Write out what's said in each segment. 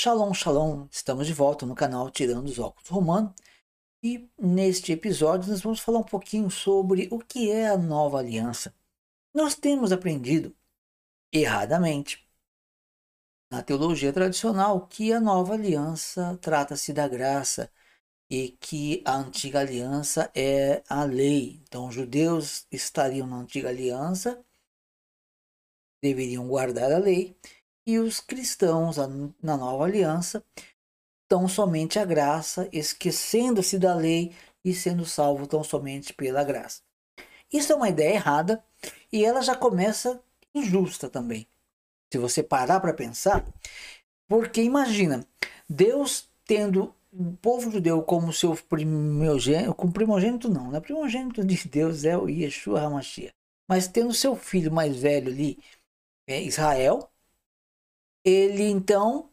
Shalom, shalom! Estamos de volta no canal Tirando os Óculos Romano e neste episódio nós vamos falar um pouquinho sobre o que é a nova aliança. Nós temos aprendido erradamente na teologia tradicional que a nova aliança trata-se da graça e que a antiga aliança é a lei. Então, os judeus estariam na antiga aliança, deveriam guardar a lei, e os cristãos na nova aliança tão somente a graça, esquecendo-se da lei e sendo salvo tão somente pela graça. Isso é uma ideia errada e ela já começa injusta também. Se você parar para pensar, porque imagina, Deus tendo o povo judeu como seu primogênito, com primogênito não, né? Primogênito de Deus é o Yeshua HaMashiach. Mas tendo seu filho mais velho ali, é Israel, ele então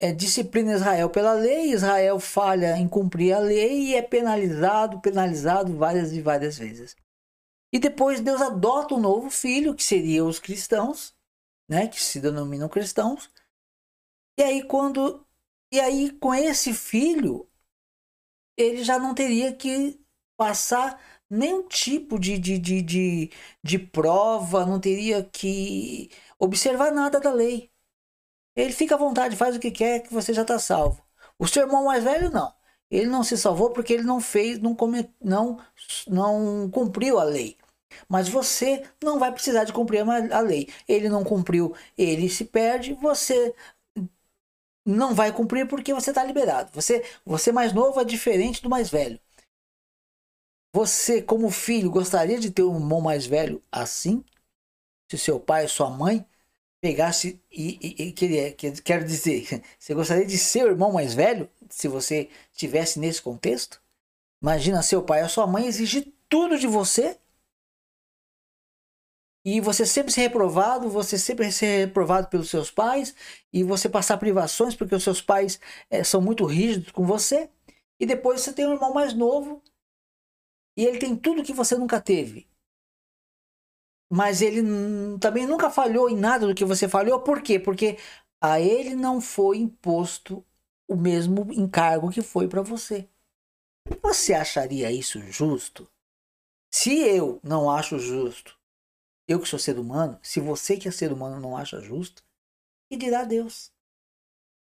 é, disciplina Israel pela lei, Israel falha em cumprir a lei e é penalizado, penalizado várias e várias vezes. E depois Deus adota um novo filho, que seria os cristãos, né, que se denominam cristãos. E aí quando e aí com esse filho ele já não teria que passar nenhum tipo de, de, de, de, de prova, não teria que observar nada da lei. Ele fica à vontade, faz o que quer, que você já está salvo. O seu irmão mais velho, não. Ele não se salvou porque ele não fez, não, come, não, não cumpriu a lei. Mas você não vai precisar de cumprir a lei. Ele não cumpriu, ele se perde, você não vai cumprir porque você está liberado. Você, você mais novo é diferente do mais velho. Você, como filho, gostaria de ter um irmão mais velho assim? Se seu pai sua mãe pegasse e, e, e queria, quero dizer, você gostaria de ser o irmão mais velho se você tivesse nesse contexto? Imagina seu pai ou sua mãe exigir tudo de você. E você sempre ser reprovado, você sempre ser reprovado pelos seus pais e você passar privações porque os seus pais é, são muito rígidos com você. E depois você tem um irmão mais novo e ele tem tudo que você nunca teve mas ele também nunca falhou em nada do que você falhou. Por quê? Porque a ele não foi imposto o mesmo encargo que foi para você. Você acharia isso justo? Se eu não acho justo, eu que sou ser humano, se você que é ser humano não acha justo, que dirá Deus?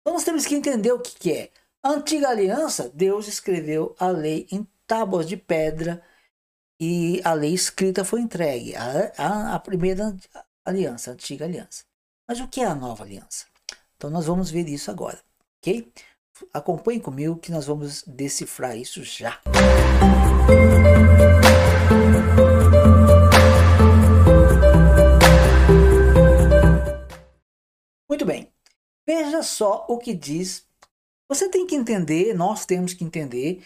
Então nós temos que entender o que, que é. A antiga aliança, Deus escreveu a lei em tábuas de pedra e a lei escrita foi entregue, a, a, a primeira aliança, a antiga aliança. Mas o que é a nova aliança? Então nós vamos ver isso agora, ok? Acompanhe comigo que nós vamos decifrar isso já. Muito bem. Veja só o que diz. Você tem que entender, nós temos que entender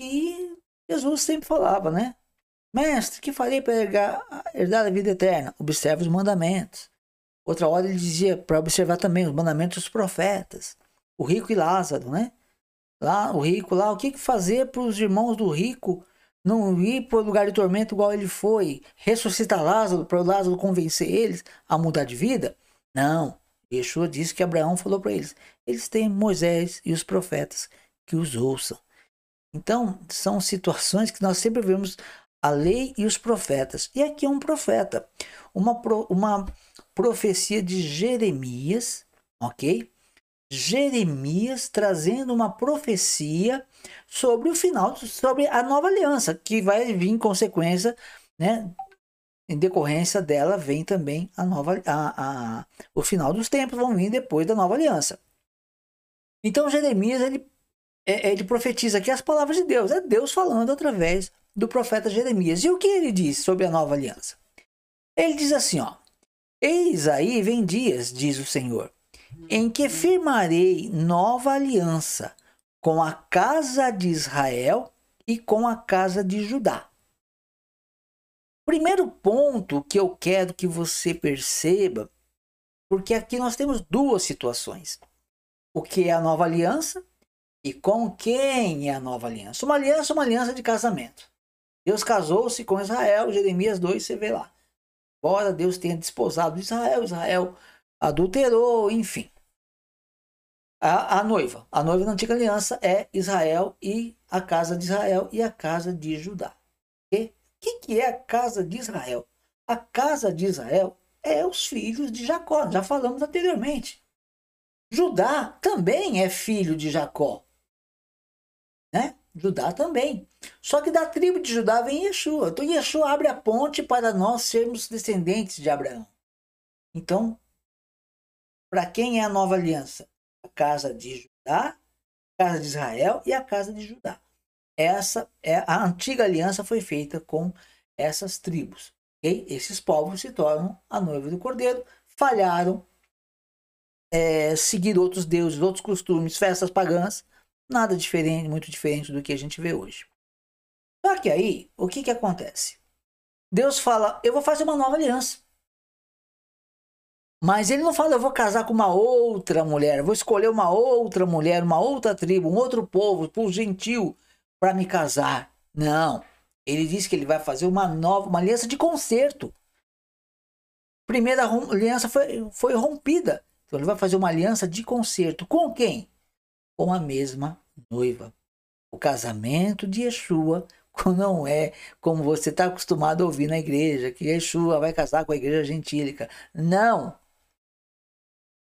que Jesus sempre falava, né? Mestre, que farei para herdar a vida eterna? Observe os mandamentos. Outra hora ele dizia para observar também os mandamentos dos profetas. O rico e Lázaro, né? Lá, o rico lá, o que fazer para os irmãos do rico não ir para o lugar de tormento igual ele foi? Ressuscitar Lázaro para o Lázaro convencer eles a mudar de vida? Não. Yeshua disse que Abraão falou para eles: eles têm Moisés e os profetas que os ouçam. Então, são situações que nós sempre vemos a lei e os profetas. E aqui é um profeta, uma, uma profecia de Jeremias, ok? Jeremias trazendo uma profecia sobre o final, sobre a nova aliança, que vai vir em consequência, né? Em decorrência dela vem também a nova, a, a, o final dos tempos vão vir depois da nova aliança. Então Jeremias ele, é, ele profetiza aqui as palavras de Deus, é Deus falando através do profeta Jeremias. E o que ele diz sobre a nova aliança? Ele diz assim, ó: Eis aí vem dias, diz o Senhor, em que firmarei nova aliança com a casa de Israel e com a casa de Judá. Primeiro ponto que eu quero que você perceba, porque aqui nós temos duas situações: o que é a nova aliança e com quem é a nova aliança. Uma aliança é uma aliança de casamento. Deus casou-se com Israel, Jeremias 2, você vê lá. Embora Deus tenha desposado Israel, Israel adulterou, enfim. A, a noiva. A noiva da antiga aliança é Israel e a casa de Israel e a casa de Judá. O que, que é a casa de Israel? A casa de Israel é os filhos de Jacó, já falamos anteriormente. Judá também é filho de Jacó. Judá também. Só que da tribo de Judá vem Yeshua. Então Yeshua abre a ponte para nós sermos descendentes de Abraão. Então, para quem é a nova aliança? A casa de Judá, a casa de Israel e a casa de Judá. Essa é a antiga aliança foi feita com essas tribos. Okay? Esses povos se tornam a noiva do cordeiro, falharam, é, seguir outros deuses, outros costumes, festas pagãs, nada diferente, muito diferente do que a gente vê hoje. Só que aí, o que, que acontece? Deus fala, eu vou fazer uma nova aliança. Mas ele não fala, eu vou casar com uma outra mulher, vou escolher uma outra mulher, uma outra tribo, um outro povo, por gentil, para me casar. Não. Ele diz que ele vai fazer uma nova, uma aliança de conserto. Primeira aliança foi, foi rompida. Então ele vai fazer uma aliança de conserto. Com quem? Com a mesma noiva. O casamento de Yeshua não é como você está acostumado a ouvir na igreja, que Yeshua vai casar com a igreja gentílica. Não!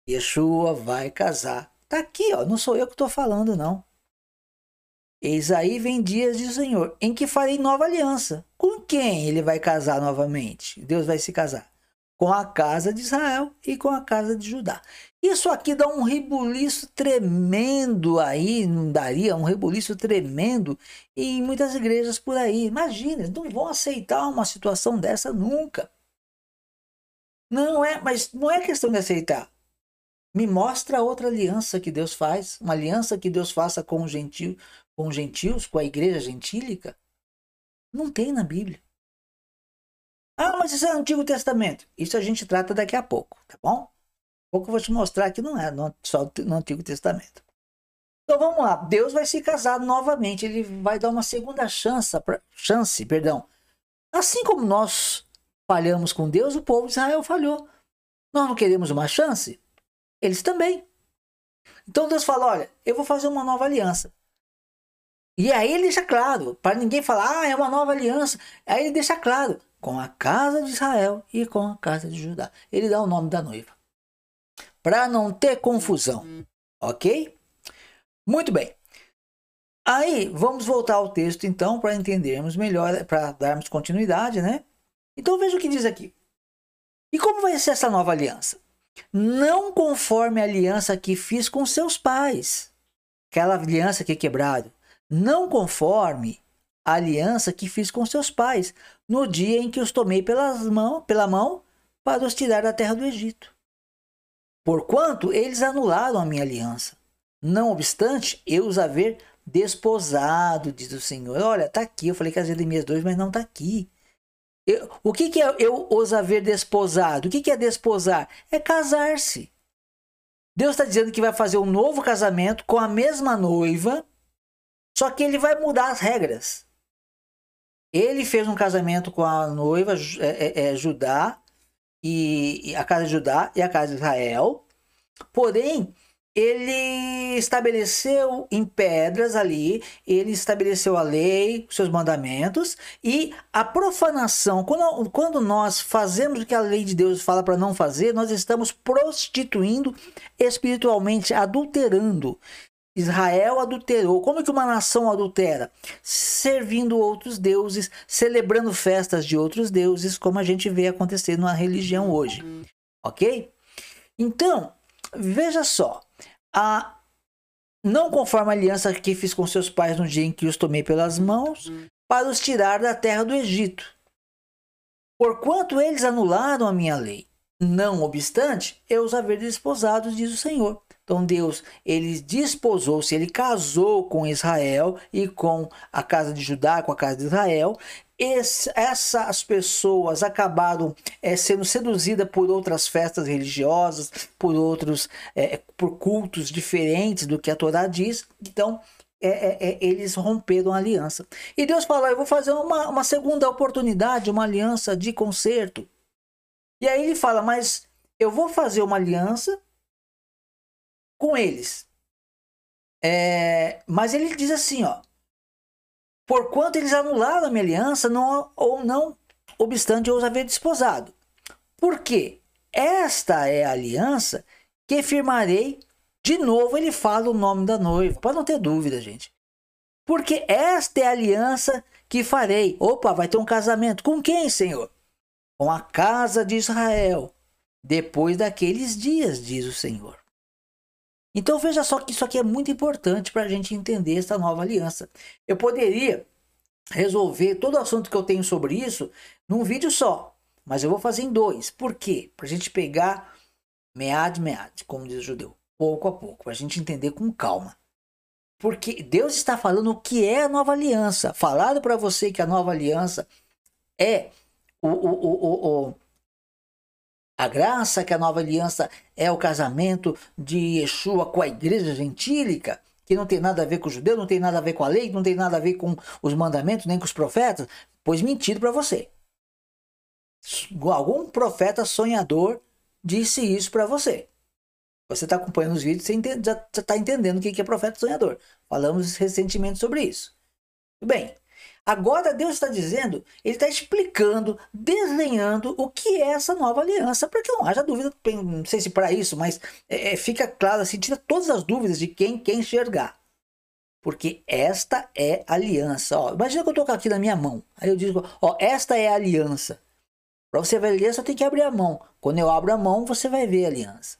Yeshua vai casar. Tá aqui, ó. Não sou eu que estou falando, não. Eis aí vem dias de Senhor, em que farei nova aliança. Com quem ele vai casar novamente? Deus vai se casar com a casa de Israel e com a casa de Judá. Isso aqui dá um rebuliço tremendo aí, não daria um rebuliço tremendo em muitas igrejas por aí. Imagina, não vão aceitar uma situação dessa nunca. Não é, mas não é questão de aceitar. Me mostra outra aliança que Deus faz, uma aliança que Deus faça com, gentil, com gentios, com a igreja gentílica. Não tem na Bíblia. Ah, mas isso é Antigo Testamento. Isso a gente trata daqui a pouco, tá bom? Pouco eu vou te mostrar que não é só no Antigo Testamento. Então vamos lá. Deus vai se casar novamente. Ele vai dar uma segunda chance, chance, perdão. Assim como nós falhamos com Deus, o povo de Israel falhou. Nós não queremos uma chance? Eles também. Então Deus fala: olha, eu vou fazer uma nova aliança. E aí ele deixa claro, para ninguém falar, ah, é uma nova aliança. Aí ele deixa claro, com a casa de Israel e com a casa de Judá. Ele dá o nome da noiva. Para não ter confusão. Ok? Muito bem. Aí, vamos voltar ao texto então para entendermos melhor, para darmos continuidade, né? Então veja o que diz aqui. E como vai ser essa nova aliança? Não conforme a aliança que fiz com seus pais, aquela aliança que é quebrada. Não conforme a aliança que fiz com seus pais, no dia em que os tomei pelas mão, pela mão para os tirar da terra do Egito. Porquanto eles anularam a minha aliança. Não obstante, eu os haver desposado, diz o Senhor. Olha, está aqui. Eu falei que as Jeremias 2, mas não está aqui. Eu, o que, que é eu os haver desposado? O que, que é desposar? É casar-se. Deus está dizendo que vai fazer um novo casamento com a mesma noiva, só que ele vai mudar as regras. Ele fez um casamento com a noiva é, é, é, Judá, e, a casa de Judá e a casa de Israel. Porém, ele estabeleceu em pedras ali, ele estabeleceu a lei, seus mandamentos e a profanação. Quando, quando nós fazemos o que a lei de Deus fala para não fazer, nós estamos prostituindo espiritualmente, adulterando. Israel adulterou. Como que uma nação adultera? Servindo outros deuses, celebrando festas de outros deuses, como a gente vê acontecer na religião hoje. Ok? Então, veja só. A, não conforme a aliança que fiz com seus pais no dia em que os tomei pelas mãos, para os tirar da terra do Egito. Porquanto eles anularam a minha lei. Não obstante, eu os haver desposados, diz o Senhor. Então Deus, ele desposou-se, ele casou com Israel e com a casa de Judá, com a casa de Israel. Essas pessoas acabaram é, sendo seduzidas por outras festas religiosas, por outros, é, por cultos diferentes do que a Torá diz. Então, é, é, eles romperam a aliança. E Deus falou: Eu vou fazer uma, uma segunda oportunidade, uma aliança de conserto. E aí ele fala: Mas eu vou fazer uma aliança com eles. É, mas ele diz assim, ó. Porquanto eles anularam a minha aliança, não, ou não, obstante eu os haver desposado. Por quê? Esta é a aliança que firmarei. De novo, ele fala o nome da noiva, para não ter dúvida, gente. Porque esta é a aliança que farei. Opa, vai ter um casamento. Com quem, Senhor? Com a casa de Israel. Depois daqueles dias, diz o Senhor. Então veja só que isso aqui é muito importante para a gente entender essa nova aliança. Eu poderia resolver todo o assunto que eu tenho sobre isso num vídeo só, mas eu vou fazer em dois. Por quê? Para a gente pegar mead mead, como diz o judeu, pouco a pouco, para a gente entender com calma. Porque Deus está falando o que é a nova aliança. Falado para você que a nova aliança é o, o, o, o, a graça, que a nova aliança é o casamento de Yeshua com a igreja gentílica, que não tem nada a ver com o judeu, não tem nada a ver com a lei, não tem nada a ver com os mandamentos, nem com os profetas, pois mentido para você. Algum profeta sonhador disse isso para você. Você está acompanhando os vídeos, você entende, já está entendendo o que é profeta sonhador. Falamos recentemente sobre isso. Bem, agora Deus está dizendo, Ele está explicando, desenhando o que é essa nova aliança, para que não haja dúvida, não sei se para isso, mas é, é, fica claro assim, tira todas as dúvidas de quem quer enxergar. Porque esta é aliança. Ó, imagina que eu estou aqui na minha mão. Aí eu digo, ó, esta é a aliança. Para você ver a aliança, tem que abrir a mão. Quando eu abro a mão, você vai ver a aliança.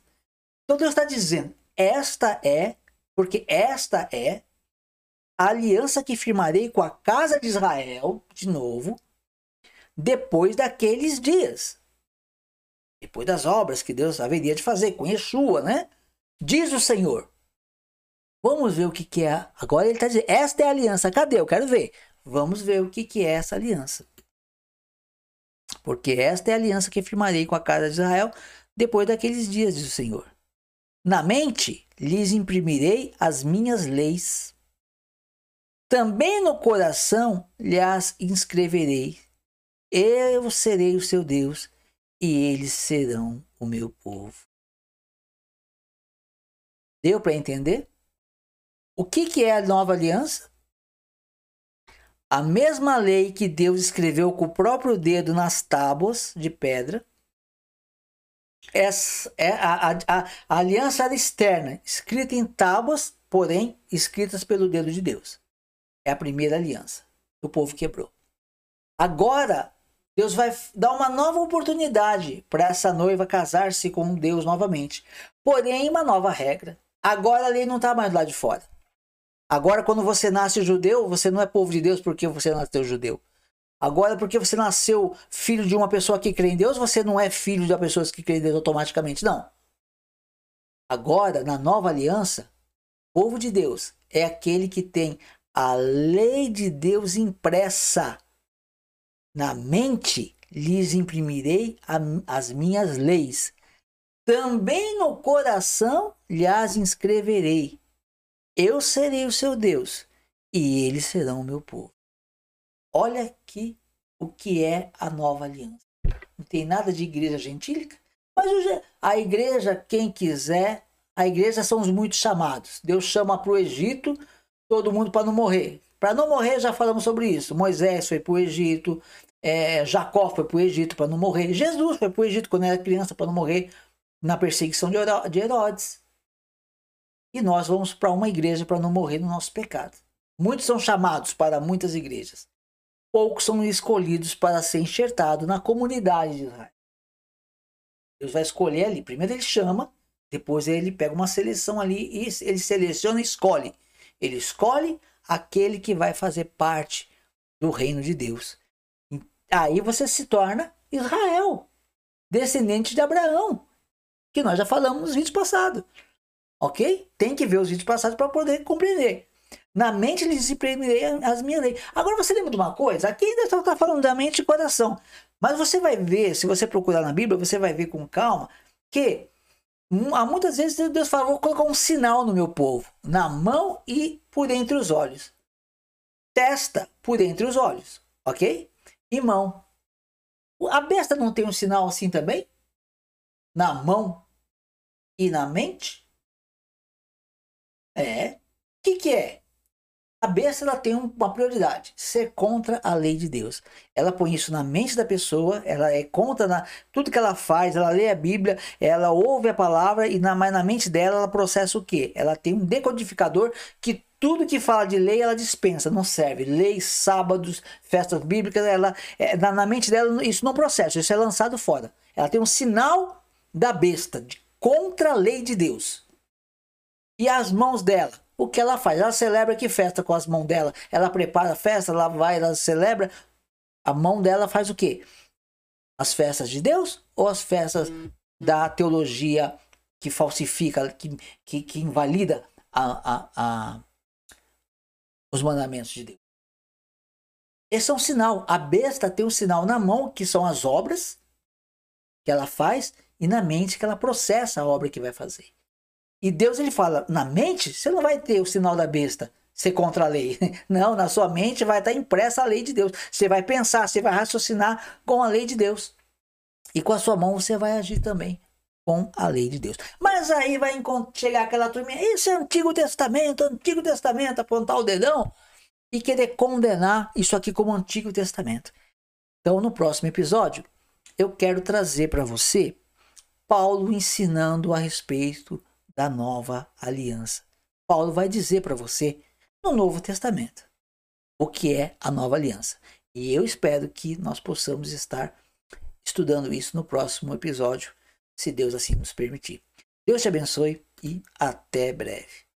Então Deus está dizendo: esta é, porque esta é a aliança que firmarei com a casa de Israel, de novo, depois daqueles dias. Depois das obras que Deus haveria de fazer com Yeshua, né? Diz o Senhor. Vamos ver o que, que é. Agora ele está dizendo: esta é a aliança. Cadê? Eu quero ver. Vamos ver o que, que é essa aliança. Porque esta é a aliança que firmarei com a casa de Israel depois daqueles dias, diz o Senhor. Na mente lhes imprimirei as minhas leis. Também no coração lhes inscreverei. Eu serei o seu Deus e eles serão o meu povo. Deu para entender? O que, que é a nova aliança? A mesma lei que Deus escreveu com o próprio dedo nas tábuas de pedra essa, é a, a, a, a aliança era externa, escrita em tábuas, porém escritas pelo dedo de Deus. É a primeira aliança. O povo quebrou. Agora, Deus vai dar uma nova oportunidade para essa noiva casar-se com Deus novamente. Porém, uma nova regra. Agora a lei não está mais lá de fora. Agora, quando você nasce judeu, você não é povo de Deus porque você nasceu judeu. Agora, porque você nasceu filho de uma pessoa que crê em Deus, você não é filho de pessoa que crê em Deus automaticamente, não. Agora, na nova aliança, o povo de Deus é aquele que tem a lei de Deus impressa. Na mente lhes imprimirei as minhas leis. Também no coração lhes inscreverei. Eu serei o seu Deus e eles serão o meu povo. Olha aqui o que é a nova aliança. Não tem nada de igreja gentílica, mas a igreja, quem quiser, a igreja são os muitos chamados. Deus chama para o Egito todo mundo para não morrer. Para não morrer, já falamos sobre isso. Moisés foi para o Egito, é, Jacó foi para o Egito para não morrer. Jesus foi para o Egito quando era criança para não morrer na perseguição de Herodes. E nós vamos para uma igreja para não morrer no nosso pecado. Muitos são chamados para muitas igrejas poucos são escolhidos para ser enxertado na comunidade de Israel. Deus vai escolher ali. Primeiro ele chama, depois ele pega uma seleção ali e ele seleciona e escolhe. Ele escolhe aquele que vai fazer parte do reino de Deus. Aí você se torna Israel, descendente de Abraão, que nós já falamos nos vídeos passados. Ok? Tem que ver os vídeos passados para poder compreender. Na mente lhes imprimirei as minhas leis. Agora você lembra de uma coisa? Aqui ainda está falando da mente e coração. Mas você vai ver, se você procurar na Bíblia, você vai ver com calma que há muitas vezes Deus fala: vou colocar um sinal no meu povo, na mão e por entre os olhos. Testa por entre os olhos, ok? E mão. A besta não tem um sinal assim também? Na mão e na mente? É, que, que é? A besta ela tem uma prioridade, ser contra a lei de Deus. Ela põe isso na mente da pessoa, ela é contra na, tudo que ela faz, ela lê a Bíblia, ela ouve a palavra e na, na mente dela ela processa o quê? Ela tem um decodificador que tudo que fala de lei ela dispensa, não serve. Leis, sábados, festas bíblicas, ela é, na, na mente dela isso não processa, isso é lançado fora. Ela tem um sinal da besta, de, contra a lei de Deus. E as mãos dela o que ela faz? Ela celebra que festa com as mãos dela? Ela prepara a festa, ela vai, ela celebra. A mão dela faz o quê? As festas de Deus ou as festas da teologia que falsifica, que, que, que invalida a, a, a, os mandamentos de Deus? Esse é um sinal. A besta tem um sinal na mão, que são as obras que ela faz, e na mente que ela processa a obra que vai fazer. E Deus ele fala, na mente você não vai ter o sinal da besta ser contra a lei. Não, na sua mente vai estar impressa a lei de Deus. Você vai pensar, você vai raciocinar com a lei de Deus. E com a sua mão você vai agir também com a lei de Deus. Mas aí vai chegar aquela turminha, isso é Antigo Testamento, Antigo Testamento, apontar o dedão e querer condenar isso aqui como Antigo Testamento. Então, no próximo episódio, eu quero trazer para você Paulo ensinando a respeito da nova aliança. Paulo vai dizer para você no Novo Testamento o que é a nova aliança. E eu espero que nós possamos estar estudando isso no próximo episódio, se Deus assim nos permitir. Deus te abençoe e até breve.